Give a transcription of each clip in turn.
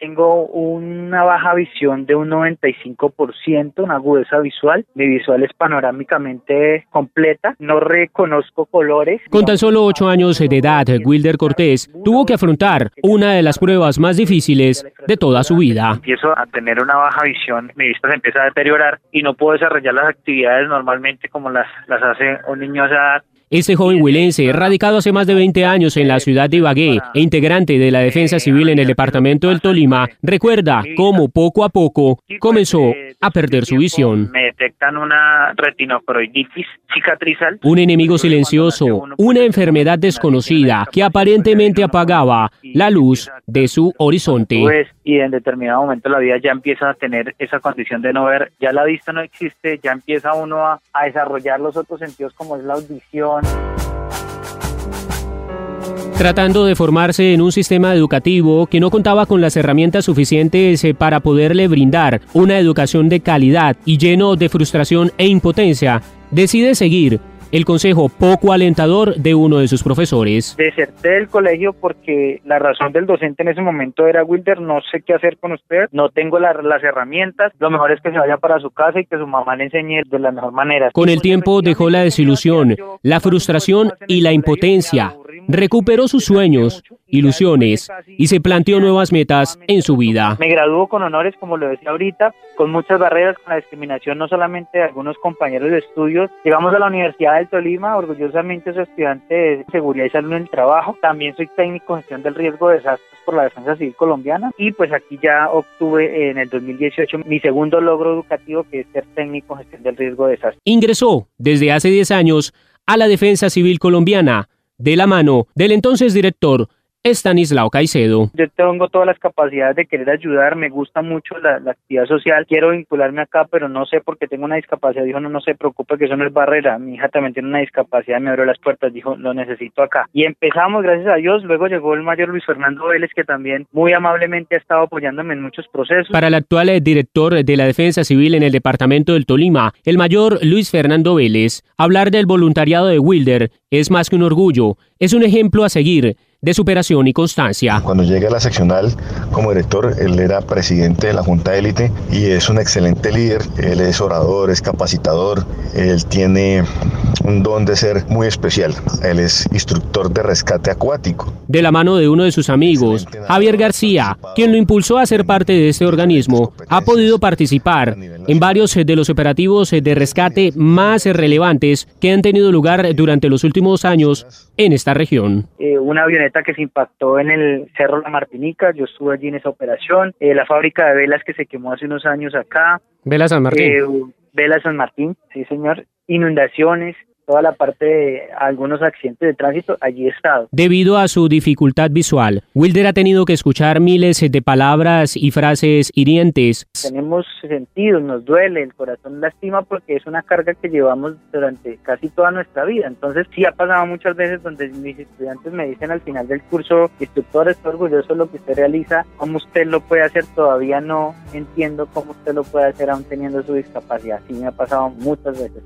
tengo una baja visión de un 95%, una agudeza visual. Mi visual es panorámicamente completa. No reconozco colores. Con tan solo ocho años de edad, Wilder Cortés tuvo que afrontar una de las pruebas más difíciles de toda su vida. Empiezo a tener una baja visión, mi vista se empieza a deteriorar y no puedo desarrollar las actividades normalmente como las, las hace un niño a esa edad. Este joven huilense, radicado hace más de 20 años en la ciudad de Ibagué e integrante de la Defensa Civil en el departamento del Tolima, recuerda cómo poco a poco comenzó a perder su visión. Me detectan una retinocoroiditis cicatrizal. Un enemigo silencioso, una enfermedad desconocida que aparentemente apagaba la luz de su horizonte. Y en determinado momento la vida ya empieza a tener esa condición de no ver, ya la vista no existe, ya empieza uno a, a desarrollar los otros sentidos como es la audición. Tratando de formarse en un sistema educativo que no contaba con las herramientas suficientes eh, para poderle brindar una educación de calidad y lleno de frustración e impotencia, decide seguir el consejo poco alentador de uno de sus profesores. Deserté del colegio porque la razón del docente en ese momento era Wilder, no sé qué hacer con usted, no tengo las herramientas, lo mejor es que se vaya para su casa y que su mamá le enseñe de la mejor manera. Con el tiempo dejó la desilusión, la frustración y la impotencia recuperó sus sueños, ilusiones y se planteó nuevas metas en su vida. Me graduó con honores, como lo decía ahorita, con muchas barreras, con la discriminación no solamente de algunos compañeros de estudios. Llegamos a la Universidad del Tolima, orgullosamente soy estudiante de seguridad y salud en el trabajo. También soy técnico en gestión del riesgo de desastres por la Defensa Civil Colombiana y pues aquí ya obtuve en el 2018 mi segundo logro educativo que es ser técnico en gestión del riesgo de desastres. Ingresó desde hace 10 años a la Defensa Civil Colombiana de la mano del entonces director Estanislao Caicedo. Yo tengo todas las capacidades de querer ayudar, me gusta mucho la, actividad social, quiero vincularme acá, pero no sé porque tengo una discapacidad. Dijo, no, no se preocupe que eso no es barrera. Mi hija también tiene una discapacidad, me abrió las puertas, dijo, lo necesito acá. Y empezamos, gracias a Dios. Luego llegó el mayor Luis Fernando Vélez, que también muy amablemente ha estado apoyándome en muchos procesos. Para el actual eh, director de la Defensa Civil en el departamento del Tolima, el mayor Luis Fernando Vélez, hablar del voluntariado de Wilder es más que un orgullo, es un ejemplo a seguir de superación y constancia. Cuando llegué a la seccional como director, él era presidente de la Junta Élite y es un excelente líder. Él es orador, es capacitador, él tiene un don de ser muy especial. Él es instructor de rescate acuático. De la mano de uno de sus amigos, Javier García, quien lo impulsó a ser parte de este organismo, ha podido participar en varios de los operativos de rescate más relevantes que han tenido lugar durante los últimos años en esta región. Eh, una avioneta que se impactó en el Cerro La Martinica, yo estuve allí en esa operación, eh, la fábrica de velas que se quemó hace unos años acá. Vela San Martín. Eh, Vela San Martín, sí señor. Inundaciones, toda la parte de algunos accidentes de tránsito, allí he estado. Debido a su dificultad visual, Wilder ha tenido que escuchar miles de palabras y frases hirientes. Tenemos sentidos, nos duele, el corazón lastima porque es una carga que llevamos durante casi toda nuestra vida. Entonces sí ha pasado muchas veces donde mis estudiantes me dicen al final del curso, instructor, estoy orgulloso de lo que usted realiza, cómo usted lo puede hacer, todavía no entiendo cómo usted lo puede hacer aún teniendo su discapacidad. Sí me ha pasado muchas veces.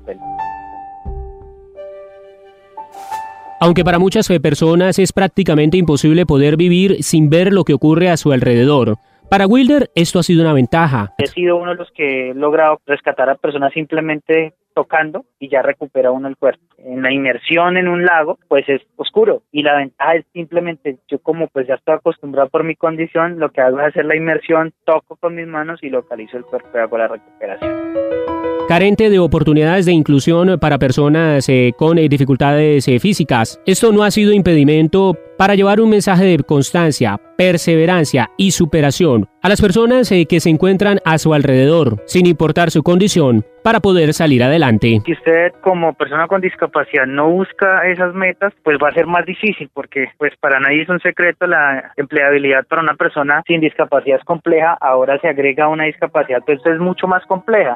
Aunque para muchas personas es prácticamente imposible poder vivir sin ver lo que ocurre a su alrededor, para Wilder esto ha sido una ventaja. He sido uno de los que he logrado rescatar a personas simplemente tocando y ya recupera uno el cuerpo. En la inmersión en un lago, pues es oscuro y la ventaja es simplemente yo como pues ya estoy acostumbrado por mi condición, lo que hago es hacer la inmersión, toco con mis manos y localizo el cuerpo y hago la recuperación carente de oportunidades de inclusión para personas eh, con eh, dificultades eh, físicas. Esto no ha sido impedimento para llevar un mensaje de constancia, perseverancia y superación a las personas que se encuentran a su alrededor, sin importar su condición, para poder salir adelante. Si usted como persona con discapacidad no busca esas metas, pues va a ser más difícil porque pues para nadie es un secreto la empleabilidad para una persona sin discapacidad es compleja, ahora se agrega una discapacidad, pues es mucho más compleja.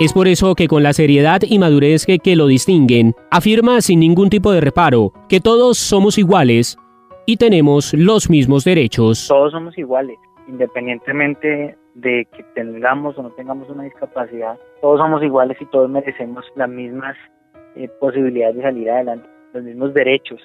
Es por eso que con la seriedad y madurez que, que lo distinguen, afirma sin ningún tipo de reparo que todos somos iguales y tenemos los mismos derechos. Todos somos iguales, independientemente de que tengamos o no tengamos una discapacidad, todos somos iguales y todos merecemos las mismas eh, posibilidades de salir adelante, los mismos derechos.